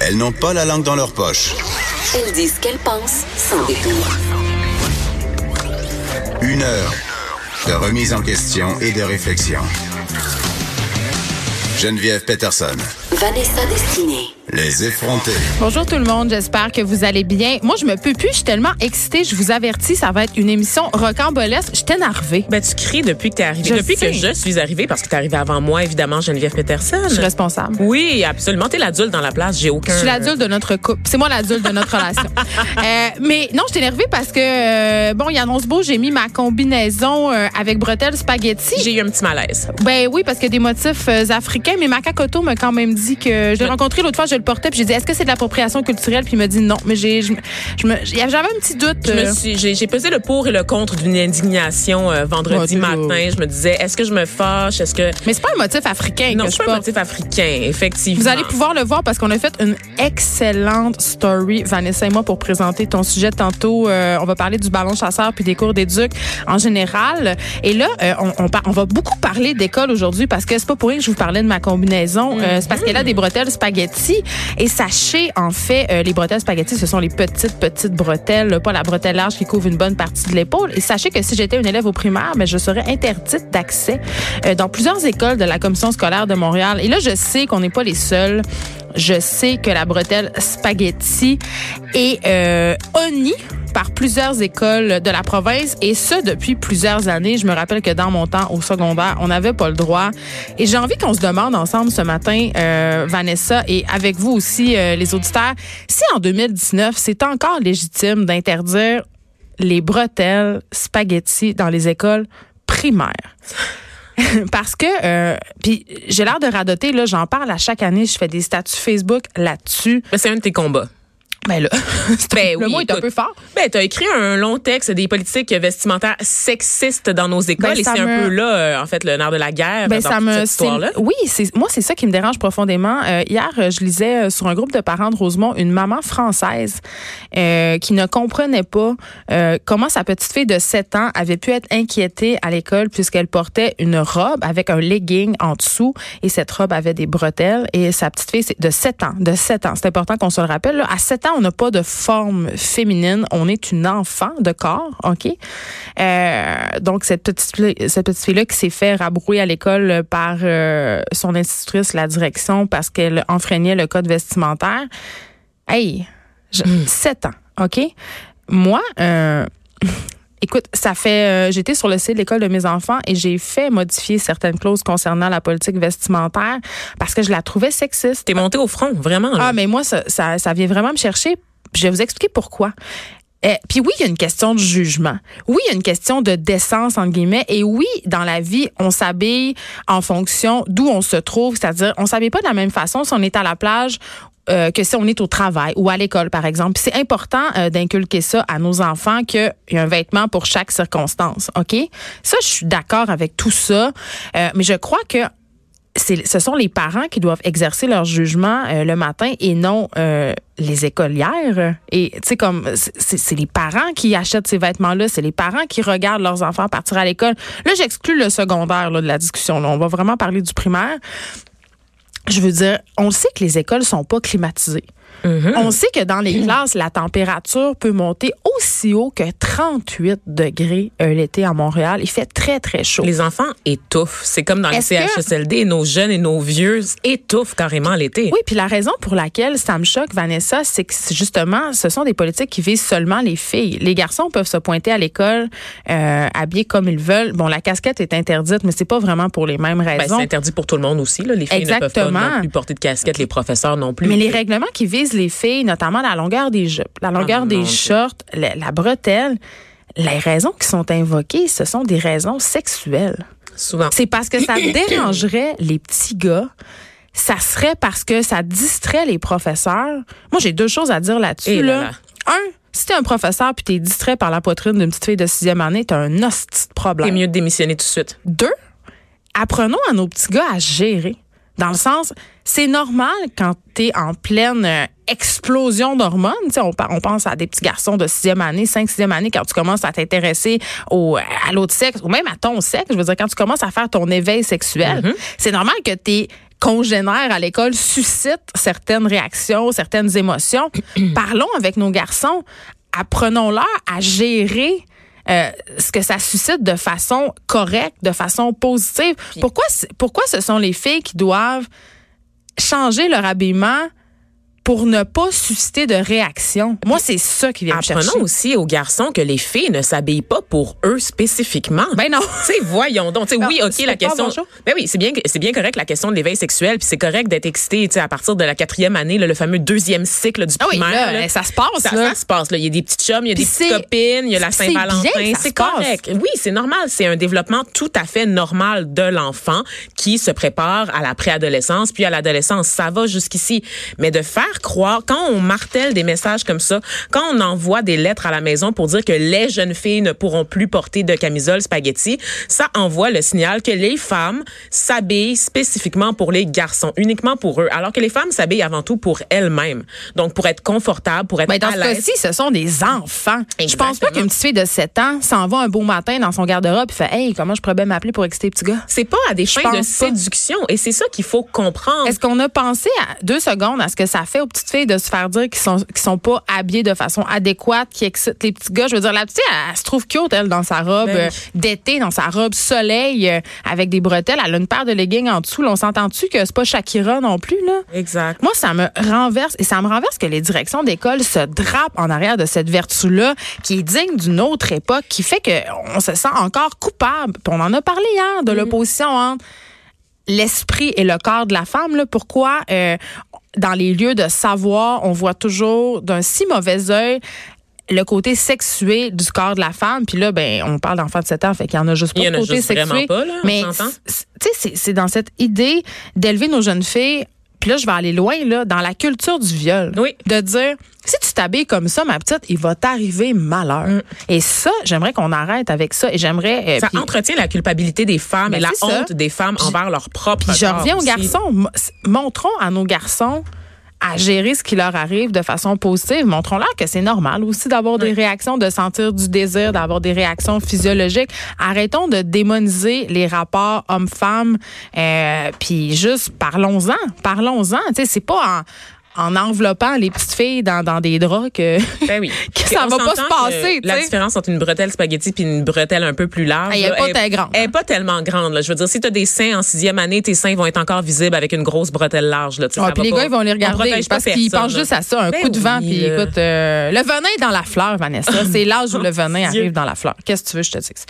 Elles n'ont pas la langue dans leur poche. Elles disent ce qu'elles pensent sans détour. Une heure de remise en question et de réflexion. Geneviève Peterson. Vanessa Destinée. Les effrontés. Bonjour tout le monde, j'espère que vous allez bien. Moi, je me peux plus, je suis tellement excitée, je vous avertis, ça va être une émission rocambolesque. Je suis énervée. Ben, tu cries depuis que tu es arrivée. Je depuis sais. que je suis arrivée, parce que tu es arrivée avant moi, évidemment, Geneviève Peterson. Je suis responsable. Oui, absolument. Tu es l'adulte dans la place. J'ai aucun. Je suis l'adulte de notre couple. C'est moi l'adulte de notre relation. Euh, mais non, je suis énervée parce que, euh, bon, il annonce beau, j'ai mis ma combinaison euh, avec bretelles spaghetti. J'ai eu un petit malaise. Ben oui, parce a des motifs euh, africains, mais Macacoto m'a quand même dit que je l'ai rencontré l'autre fois, je le portais, puis j'ai dit est-ce que c'est de l'appropriation culturelle, puis il m'a dit non, mais j'ai, j'avais un petit doute. Euh, j'ai, pesé le pour et le contre d'une indignation euh, vendredi matin. Je me disais, est-ce que je me fâche? Est-ce que. mais c'est pas un motif africain Non, c'est pas un motif africain, effectivement. Vous allez pouvoir le voir parce qu'on a fait une excellente story, Vanessa et moi, pour présenter ton sujet tantôt. Euh, on va parler du ballon chasseur puis des cours d'éduc en général. Et là, euh, on, on, on va beaucoup parler d'école aujourd'hui parce que c'est pas pour rien que je vous parlais de ma combinaison. Euh, c'est parce qu'elle a des bretelles spaghetti. Et sachez, en fait, euh, les bretelles spaghetti, ce sont les petites, petites bretelles, pas la bretelle large qui couvre une bonne partie de l'épaule. Et sachez que si j'étais une élève au primaire, ben, je serais interdite d'accès euh, dans plusieurs écoles de la commission scolaire de Montréal. Et là, je sais qu'on n'est pas les seuls. Je sais que la bretelle spaghetti est euh, honnie par plusieurs écoles de la province et ce depuis plusieurs années. Je me rappelle que dans mon temps au secondaire, on n'avait pas le droit. Et j'ai envie qu'on se demande ensemble ce matin, euh, Vanessa, et avec vous aussi, euh, les auditeurs, si en 2019, c'est encore légitime d'interdire les bretelles spaghetti dans les écoles primaires. Parce que, euh, puis j'ai l'air de radoter, là, j'en parle à chaque année, je fais des statuts Facebook là-dessus. Ben, c'est un de tes combats. Ben là, Ben le oui, mot est un peu fort. Ben, t'as écrit un long texte des politiques vestimentaires sexistes dans nos écoles Ben, et c'est un peu là, euh, en fait, le nerf de la guerre Ben dans ça toute me cette histoire-là. oui c'est moi c'est ça qui me dérange profondément Euh, hier je lisais euh, sur un groupe de parents de Rosemont une maman française euh, qui ne comprenait pas euh, comment sa petite fille de 7 ans avait pu être inquiétée à l'école puisqu'elle portait une robe avec un legging en dessous et cette robe avait des bretelles et sa petite fille c'est de 7 ans de 7 ans c'est important qu'on se le rappelle là. à 7 ans on n'a pas de forme féminine. On est une enfant de corps ok? Euh, donc cette petite fille- cette petite fille là qui s'est fait rabrouer à l'école par euh, son institutrice la direction parce qu'elle enfreignait le code vestimentaire. Hey je- 7 ans ok? Moi euh, Écoute, ça fait. euh, J'étais sur le site de l'école de mes enfants et j'ai fait modifier certaines clauses concernant la politique vestimentaire parce que je la trouvais sexiste. T'es monté au front, vraiment. là. Ah, mais moi, ça, ça, ça vient vraiment me chercher. Je vais vous expliquer pourquoi. Eh, Puis oui, il y a une question de jugement. Oui, il y a une question de décence, entre guillemets. Et oui, dans la vie, on s'habille en fonction d'où on se trouve. C'est-à-dire, on s'habille pas de la même façon si on est à la plage euh, que si on est au travail ou à l'école, par exemple. C'est important euh, d'inculquer ça à nos enfants qu'il y a un vêtement pour chaque circonstance. OK? Ça, je suis d'accord avec tout ça. Euh, mais je crois que ce sont les parents qui doivent exercer leur jugement euh, le matin et non euh, les écolières. Et tu sais comme c'est, les parents qui achètent ces vêtements-là, c'est les parents qui regardent leurs enfants partir à l'école. Là, j'exclus le secondaire là, de la discussion. On va vraiment parler du primaire. Je veux dire, on sait que les écoles sont pas climatisées. On sait que dans les classes, la température peut monter aussi haut que 38 degrés l'été à Montréal. Il fait très, très chaud. Les enfants étouffent. C'est comme dans les que- CHSLD, nos jeunes et nos vieux étouffent carrément l'été. Oui, puis la raison pour laquelle ça me choque, Vanessa, c'est que justement, ce sont des politiques qui visent seulement les filles. Les garçons peuvent se pointer à l'école euh, habillés comme ils veulent. Bon, la casquette est interdite, mais c'est pas vraiment pour les mêmes Ben, raisons. c'est interdit pour tout le monde aussi. Là. Les filles ne peuvent pas non plus porter de casquette, les professeurs non plus. mais les règlements qui visent les filles, notamment la longueur des jupes, la longueur Oh, des shorts, la, la bretelle, les raisons qui sont invoquées, ce sont des raisons sexuelles. Souvent. C'est parce que ça dérangerait les petits gars. Ça serait parce que ça distrait les professeurs. Moi, j'ai deux choses à dire là-dessus. Eh là là. là. Un, si t'es un professeur puis t'es distrait par la poitrine d'une petite fille de sixième année, t'as un hostie de C'est problème. mieux de démissionner tout de suite. Deux, apprenons à nos petits gars à gérer. Dans le sens, c'est normal quand t'es en pleine euh, explosion d'hormones. Tu sais, On, on pense à des petits garçons de sixième année, cinq, sixième année, quand tu commences à t'intéresser au, à l'autre sexe, ou même à ton sexe. Je veux dire, quand tu commences à faire ton éveil sexuel, c'est normal que t'es congénères à l'école suscitent certaines réactions, certaines émotions. Parlons avec nos garçons, apprenons-leur à gérer euh, ce que ça suscite de façon correcte, de façon positive. Pourquoi, pourquoi ce sont les filles qui doivent changer leur habillement pour ne pas susciter de réaction. Moi, c'est ça qui vient me chercher. Apprenons aussi aux garçons que les filles ne s'habillent pas pour eux spécifiquement. Ben non. Tu voyons donc. Tu sais, oui, OK, la question. Ben oui, c'est bien, c'est bien correct la question de l'éveil sexuel, puis c'est correct d'être excité, tu sais, à partir de la quatrième année, là, le fameux deuxième cycle du ah primaire. Oui, là, ça se passe, ça, là. Ça se passe, là. Il y a des petites chums, il y a des petites copines, il y a la Saint-Valentin. C'est correct. Oui, c'est normal. C'est un développement tout à fait normal de l'enfant qui se prépare à la préadolescence, puis à l'adolescence. Ça va jusqu'ici. Mais de faire croire, quand on martèle des messages comme ça, quand on envoie des lettres à la maison pour dire que les jeunes filles ne pourront plus porter de camisole spaghetti, ça envoie le signal que les femmes s'habillent spécifiquement pour les garçons, uniquement pour eux, alors que les femmes s'habillent avant tout pour elles-mêmes. Donc pour être confortable, pour être Mais dans à l'aise. ce cas-ci, ce sont des enfants. Exactement. Je pense pas qu'une petite fille de 7 ans s'en va un beau matin dans son garde-robe et fait "Hey, comment je pourrais bien m'appeler pour exciter petit gars? C'est pas à des fins de pas. séduction et c'est ça qu'il faut comprendre. Est-ce qu'on a pensé à deux secondes à ce que ça fait aux petites filles de se faire dire qu'ils sont qu'ils sont pas habillés de façon adéquate, qui excitent les petits gars Je veux dire, la petite, elle, elle se trouve cute elle dans sa robe Ben euh, d'été, dans sa robe soleil euh, avec des bretelles. Elle a une paire de leggings en dessous. Là, on s'entend-tu que c'est pas Shakira non plus là? Exact. Moi, ça me renverse et ça me renverse que les directions d'école se drapent en arrière de cette vertu-là qui est digne d'une autre époque, qui fait qu'on se sent encore coupable. Puis on en a parlé hier de l'opposition entre l'esprit et le corps de la femme. Là. Pourquoi euh, dans les lieux de savoir, on voit toujours d'un si mauvais œil le côté sexué du corps de la femme. Puis là, ben, on parle d'enfants de 7 ans, fait qu'il y en a juste pas Il y en a juste sexué. pas, là, mais tu sais, c'est- c'est dans cette idée d'élever nos jeunes filles. Puis là, je vais aller loin, là, dans la culture du viol. Oui. De dire, si tu t'habilles comme ça, ma petite, il va t'arriver malheur. Et ça, j'aimerais qu'on arrête avec ça. Et j'aimerais. euh, Ça entretient la culpabilité des femmes Ben, et la ça. honte des femmes envers leur propre Puis je reviens aux garçons. Montrons à nos garçons à gérer ce qui leur arrive de façon positive. Montrons-leur que c'est normal aussi d'avoir des réactions, de sentir du désir, d'avoir des réactions physiologiques. Arrêtons de démoniser les rapports hommes-femmes. Euh, puis juste parlons-en. Parlons-en. Tu sais, c'est pas en en enveloppant les petites filles dans, dans des draps que, Ben oui. que ça va pas se passer. La différence entre une bretelle spaghetti puis une bretelle un peu plus large. Elle est pas grande, Elle est pas tellement grande. Là. Je veux dire, si tu as des seins en sixième année, tes seins vont être encore visibles avec une grosse bretelle large. Là. Ça puis les pas- gars, ils vont les regarder parce qu'ils pensent juste à ça, un Ben coup de vent. oui, Puis là. écoute, euh, le venin est dans la fleur, Vanessa. C'est l'âge où le venin arrive dans la fleur. Qu'est-ce que tu veux, je te dise?